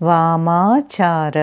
वामाचार।